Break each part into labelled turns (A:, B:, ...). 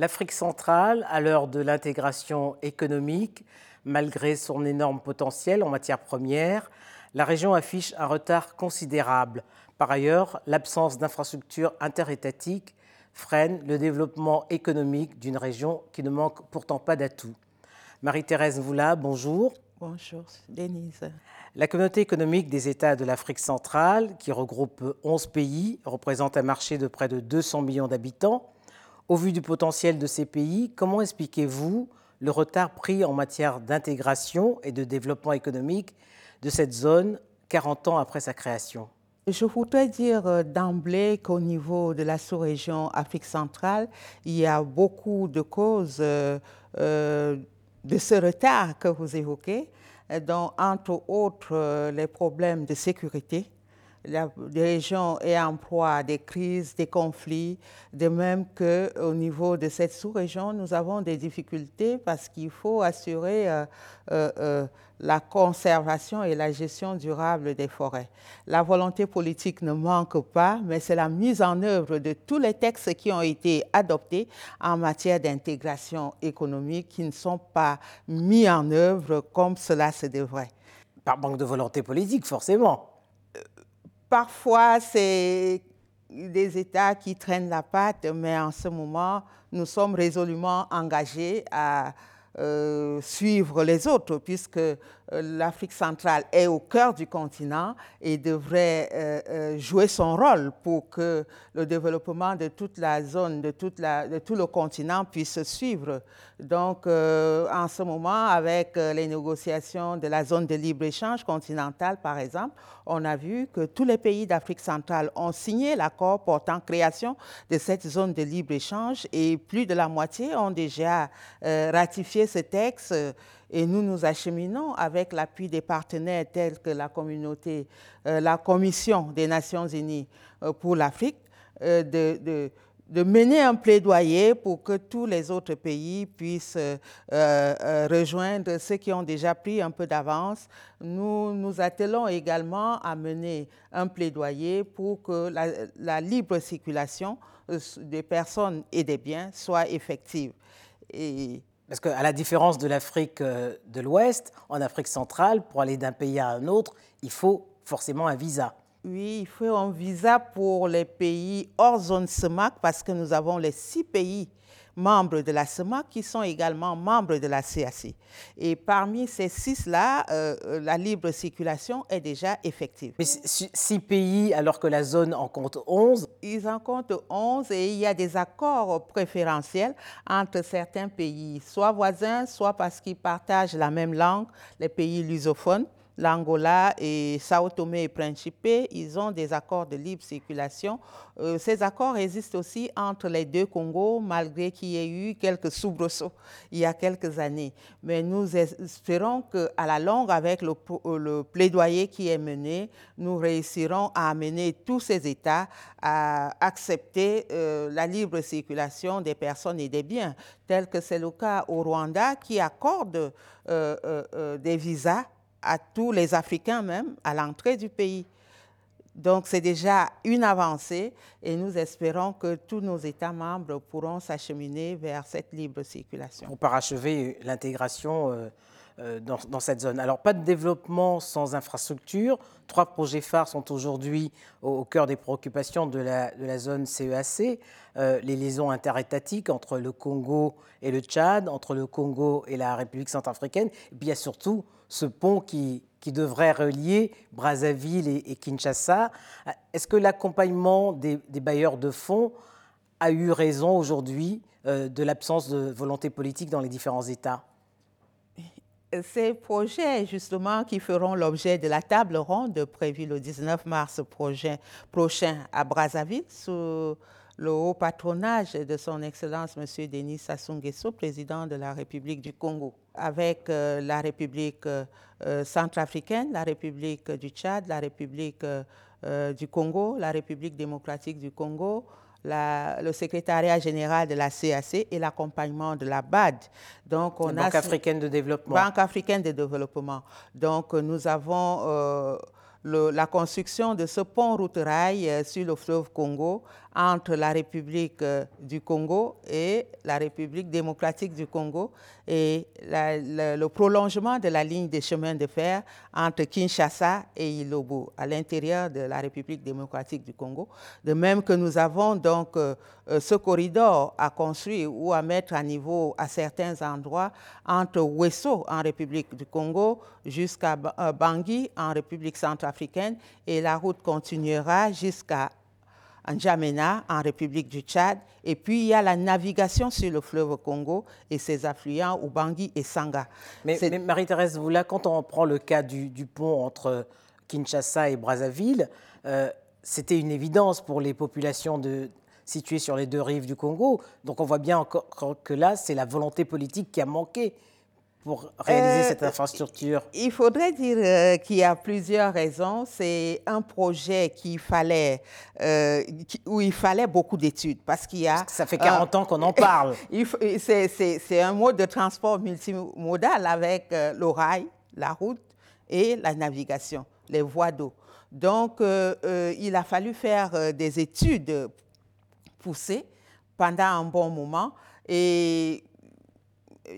A: L'Afrique centrale, à l'heure de l'intégration économique, malgré son énorme potentiel en matière première, la région affiche un retard considérable. Par ailleurs, l'absence d'infrastructures interétatiques freine le développement économique d'une région qui ne manque pourtant pas d'atouts. Marie-Thérèse Voula, bonjour.
B: Bonjour, Denise.
A: La communauté économique des États de l'Afrique centrale, qui regroupe 11 pays, représente un marché de près de 200 millions d'habitants. Au vu du potentiel de ces pays, comment expliquez-vous le retard pris en matière d'intégration et de développement économique de cette zone 40 ans après sa création?
B: Je voudrais dire euh, d'emblée qu'au niveau de la sous-région Afrique centrale, il y a beaucoup de causes euh, euh, de ce retard que vous évoquez, dont entre autres les problèmes de sécurité, la région est en proie à des crises, des conflits, de même qu'au niveau de cette sous-région, nous avons des difficultés parce qu'il faut assurer euh, euh, euh, la conservation et la gestion durable des forêts. La volonté politique ne manque pas, mais c'est la mise en œuvre de tous les textes qui ont été adoptés en matière d'intégration économique qui ne sont pas mis en œuvre comme cela se devrait.
A: Par manque de volonté politique, forcément.
B: Parfois, c'est des États qui traînent la patte, mais en ce moment, nous sommes résolument engagés à euh, suivre les autres, puisque l'Afrique centrale est au cœur du continent et devrait euh, jouer son rôle pour que le développement de toute la zone, de, tout le continent puisse suivre. Donc, en ce moment, avec les négociations de la zone de libre-échange continentale, par exemple, on a vu que tous les pays d'Afrique centrale ont signé l'accord portant création de cette zone de libre-échange et plus de la moitié ont déjà ratifié ce texte euh, et nous nous acheminons avec l'appui des partenaires tels que la communauté, euh, la Commission des Nations Unies euh, pour l'Afrique, de, de, mener un plaidoyer pour que tous les autres pays puissent rejoindre ceux qui ont déjà pris un peu d'avance. Nous nous attelons également à mener un plaidoyer pour que la, libre circulation des personnes et des biens soit effective.
A: Parce qu'à la différence de l'Afrique euh, de l'Ouest, en Afrique centrale, pour aller d'un pays à un autre, il faut forcément un visa.
B: Oui, il faut un visa pour les pays hors zone SEMAC parce que nous avons les six pays membres de la CEMAC qui sont également membres de la CAC. Et parmi ces six-là, euh, la libre circulation est déjà effective.
A: Mais six pays alors que la zone en compte 11
B: Ils en comptent 11 et il y a des accords préférentiels entre certains pays, soit voisins, soit parce qu'ils partagent la même langue, les pays lusophones l'Angola et Sao Tomé et Principe, ils ont des accords de libre circulation. Euh, ces accords existent aussi entre les deux Congos, malgré qu'il y ait eu quelques soubresauts il y a quelques années. Mais nous espérons qu'à la longue, avec le, le, plaidoyer qui est mené, nous réussirons à amener tous ces États à accepter euh, la libre circulation des personnes et des biens, tel que c'est le cas au Rwanda, qui accorde euh, des visas à tous les Africains même à l'entrée du pays. Donc c'est déjà une avancée et nous espérons que tous nos États membres pourront s'acheminer vers cette libre circulation.
A: Pour parachever l'intégration euh, dans, cette zone. Alors pas de développement sans infrastructure. Trois projets phares sont aujourd'hui au, cœur des préoccupations de la, zone CEAC. E euh, les liaisons interétatiques entre le Congo et le Tchad, entre le Congo et la République centrafricaine. Et puis il y a surtout ce pont qui, qui devrait relier Brazzaville et, Kinshasa. Est-ce que l'accompagnement des, bailleurs de fonds a eu raison aujourd'hui euh, de l'absence de volonté politique dans les différents États?
B: Ces projets, justement, qui feront l'objet de la table ronde prévue le 19 mars prochain à Brazzaville, sous le haut patronage de son Excellence M. Denis Sassou Nguesso, président de la République du Congo, avec euh, la République euh, centrafricaine, la République du Tchad, la République euh, du Congo, la République démocratique du Congo, le secrétariat général de la CAC et l'accompagnement de la BAD.
A: Donc, on la Banque africaine de développement.
B: Banque africaine de développement. Donc, nous avons la construction de ce pont route-rail euh, sur le fleuve Congo entre la République euh, du Congo et la République démocratique du Congo et le prolongement de la ligne des chemins de fer entre Kinshasa et Ilobo à l'intérieur de la République démocratique du Congo. De même que nous avons donc euh, euh, ce corridor à construire ou à mettre à niveau à certains endroits entre Wesso en République du Congo jusqu'à Bangui en République centrafricaine et la route continuera jusqu'à N'Djamena en République du Tchad. Et puis il y a la navigation sur le fleuve Congo et ses affluents, Ubangui et Sanga.
A: Mais, Marie-Thérèse là, quand on prend le cas du, pont entre Kinshasa et Brazzaville, euh, c'était une évidence pour les populations de, situées sur les deux rives du Congo. Donc on voit bien encore que là, c'est la volonté politique qui a manqué pour réaliser cette euh, infrastructure?
B: Il faudrait dire euh, qu'il y a plusieurs raisons. C'est un projet qui fallait, euh, où il fallait beaucoup d'études parce qu'il y a...
A: Ça fait 40 ans qu'on en parle.
B: C'est un mode de transport multimodal avec le rail, la route et la navigation, les voies d'eau. Donc, il a fallu faire des études poussées pendant un bon moment. Et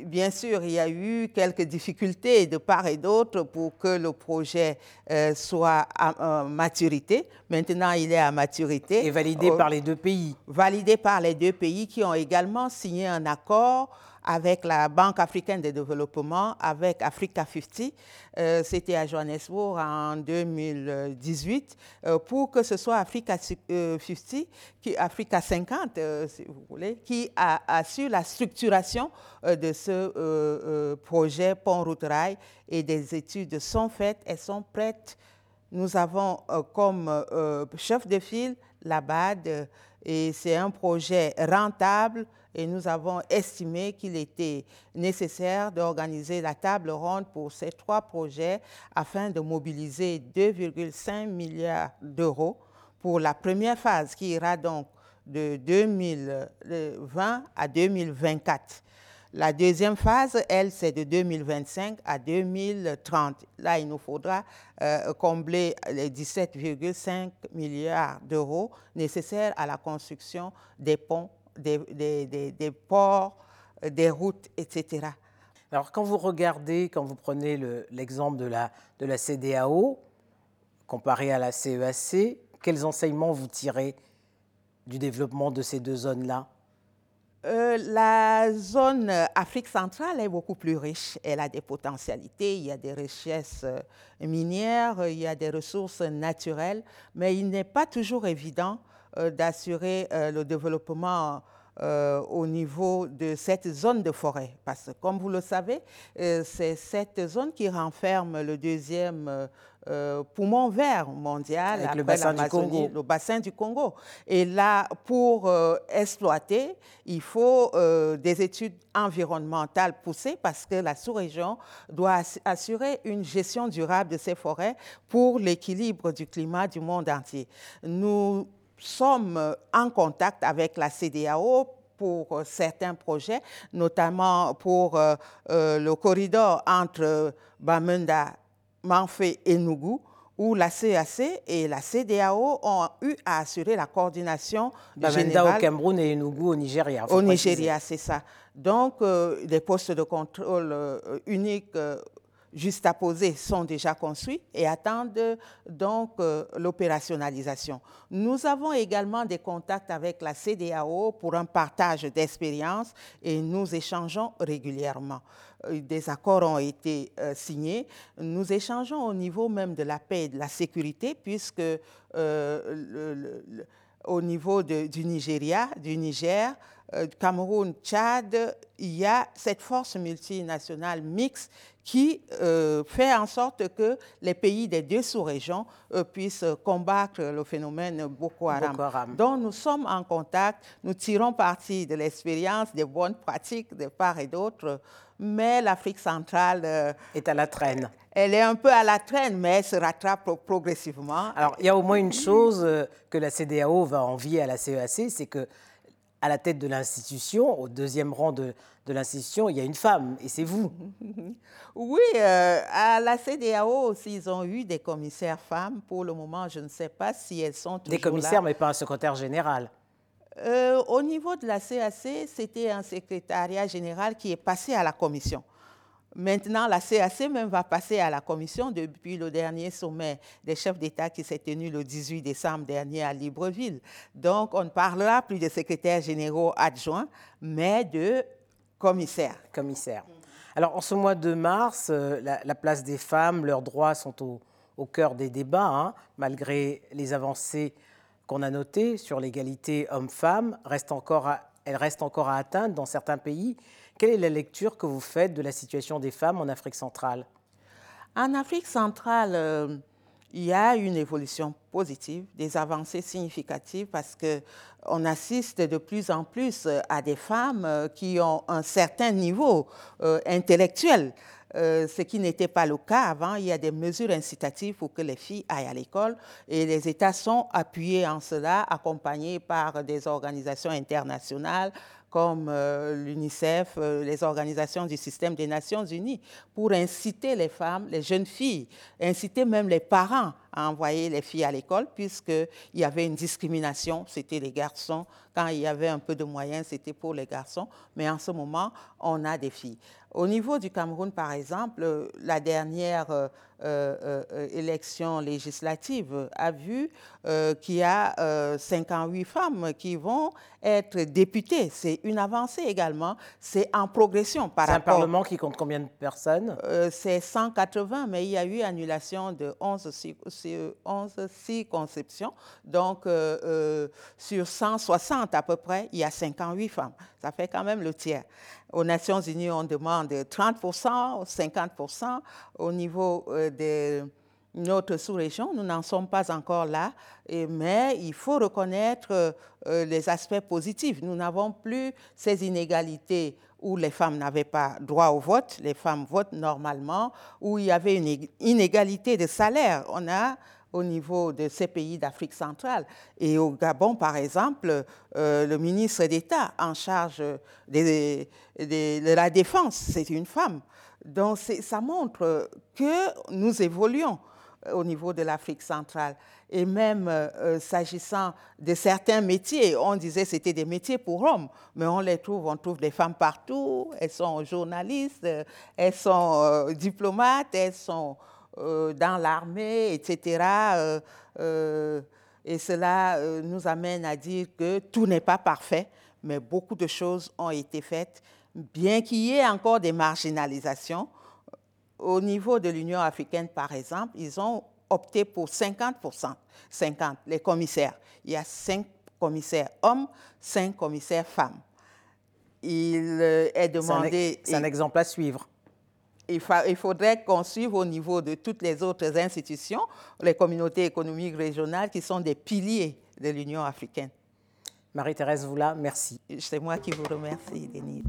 B: bien sûr, il y a eu quelques difficultés de part et d'autre pour que le projet euh, soit à, maturité. Maintenant, il est à maturité.
A: Et validé par les deux pays.
B: Validé par les deux pays qui ont également signé un accord avec la Banque africaine de développement, avec Africa 50. Euh, c'était à Johannesburg en 2018, euh, pour que ce soit Africa 50, euh, Africa 50, si vous voulez, qui a, assure la structuration de ce projet Pont-Route Rail et des études sont faites, elles sont prêtes. Nous avons comme chef de file la BAD et c'est un projet rentable et nous avons estimé qu'il était nécessaire d'organiser la table ronde pour ces trois projets afin de mobiliser 2,5 milliards d'euros pour la première phase qui ira donc de 2020 à 2024. La deuxième phase, elle, c'est de 2025 à 2030. Là, il nous faudra euh, combler les 17,5 milliards d'euros nécessaires à la construction des ponts des, ports, des routes, etc.
A: Alors quand vous regardez, quand vous prenez l'exemple de, la, de la CDAO, comparé à la CEAC, e quels enseignements vous tirez du développement de ces deux zones-là?
B: Euh, la zone Afrique centrale est beaucoup plus riche. Elle a des potentialités, il y a des richesses euh, minières, il y a des ressources naturelles, mais il n'est pas toujours évident euh, d'assurer euh, le développement euh, au niveau de cette zone de forêt. Parce que, comme vous le savez, c'est cette zone qui renferme le deuxième poumon vert mondial
A: après le bassin du Congo.
B: Le bassin du Congo. Et là, pour exploiter, il faut des études environnementales poussées parce que la sous-région doit assurer une gestion durable de ces forêts pour l'équilibre du climat du monde entier. Nous sommes en contact avec la CDAO pour euh, certains projets, notamment pour euh, euh, le corridor entre Bamenda, Manfé et Nougou, où la CAC et la CDAO ont eu à assurer la coordination
A: Bamenda au Cameroun et Nougou au Nigeria.
B: Au Nigeria, c'est ça. Donc, des postes de contrôle uniques poser sont déjà construits et attendent donc euh, l'opérationnalisation. Nous avons également des contacts avec la CDAO pour un partage d'expériences et nous échangeons régulièrement. Euh, des accords ont été euh, signés. Nous échangeons au niveau même de la paix et de la sécurité puisque au niveau du Nigeria, du Niger, du Cameroun, Tchad, il y a cette force multinationale mixte qui euh, fait en sorte que les pays des deux sous-régions euh, puissent combattre le phénomène Boko Haram. Boko Haram. Donc nous sommes en contact, nous tirons parti de l'expérience, des bonnes pratiques de part et d'autre, mais l'Afrique centrale euh,
A: est à la traîne.
B: Elle est un peu à la traîne, mais elle se rattrape progressivement.
A: Alors il y a au moins une chose que la CDAO va envier à la CEAC, c'est que à la tête de l'institution, au deuxième rang de, de l'institution, il y a une femme, et c'est vous.
B: Oui, euh, à la CDAO aussi, ils ont eu des commissaires femmes. Pour le moment, je ne sais pas si elles sont toujours
A: Des commissaires, mais pas un secrétaire général.
B: Euh, au niveau de la CAC, c'était un secrétariat général qui est passé à la commission. Maintenant, la CAC même va passer à la commission depuis le dernier sommet des chefs d'État qui s'est tenu le 18 décembre dernier à Libreville. Donc, on ne parlera plus de secrétaires généraux adjoints, mais de commissaires.
A: Commissaires. Alors, en ce mois de mars, euh, la, place des femmes, leurs droits sont au, cœur des débats, hein, malgré les avancées qu'on a notées sur l'égalité homme-femme, elles restent encore à atteindre dans certains pays. Quelle est la lecture que vous faites de la situation des femmes en Afrique centrale?
B: En Afrique centrale, euh, il y a une évolution positive, des avancées significatives parce qu'on assiste de plus en plus à des femmes euh, qui ont un certain niveau euh, intellectuel. Ce qui n'était pas le cas avant. Il y a des mesures incitatives pour que les filles aillent à l'école et les États sont appuyés en cela, accompagnés par des organisations internationales, comme euh, l'UNICEF, euh, les organisations du système des Nations Unies, pour inciter les femmes, les jeunes filles, inciter même les parents à envoyer les filles à l'école, puisqu'il y avait une discrimination, c'était les garçons. Quand il y avait un peu de moyens, c'était pour les garçons, mais en ce moment, on a des filles. Au niveau du Cameroun, par exemple, la dernière euh, euh, euh, élection législative a vu qu'il y a 58 femmes qui vont être députées. C'est une avancée également. C'est en progression par rapport...
A: C'est un Parlement qui compte combien de personnes?
B: C'est 180, mais il y a eu annulation de 11, 11 circonscriptions. Donc, sur 160 à peu près, il y a 58 femmes. Ça fait quand même le tiers. Aux Nations Unies, on demande 30%, 50%. Au niveau euh, de notre sous-région, nous n'en sommes pas encore là, mais il faut reconnaître euh, les aspects positifs. Nous n'avons plus ces inégalités où les femmes n'avaient pas droit au vote, les femmes votent normalement, où il y avait une inégalité de salaire. On a au niveau de ces pays d'Afrique centrale. Et au Gabon, par exemple, euh, le ministre d'État en charge de, la défense, c'est une femme. Donc ça montre que nous évoluons au niveau de l'Afrique centrale. Et même euh, s'agissant de certains métiers, on disait c'était des métiers pour hommes, mais on les trouve, on trouve des femmes partout, elles sont journalistes, elles sont euh, diplomates, elles sont euh, dans l'armée, etc. Euh, euh, et cela nous amène à dire que tout n'est pas parfait, mais beaucoup de choses ont été faites, bien qu'il y ait encore des marginalisations. Au niveau de l'Union africaine, par exemple, ils ont opté pour 50%, 50, les commissaires. Il y a 5 commissaires hommes, 5 commissaires femmes. Il est demandé...
A: C'est un, exemple à suivre
B: il, faudrait qu'on suive au niveau de toutes les autres institutions, les communautés économiques régionales qui sont des piliers de l'Union africaine.
A: Marie-Thérèse Voula, merci.
B: C'est moi qui vous remercie, Denise.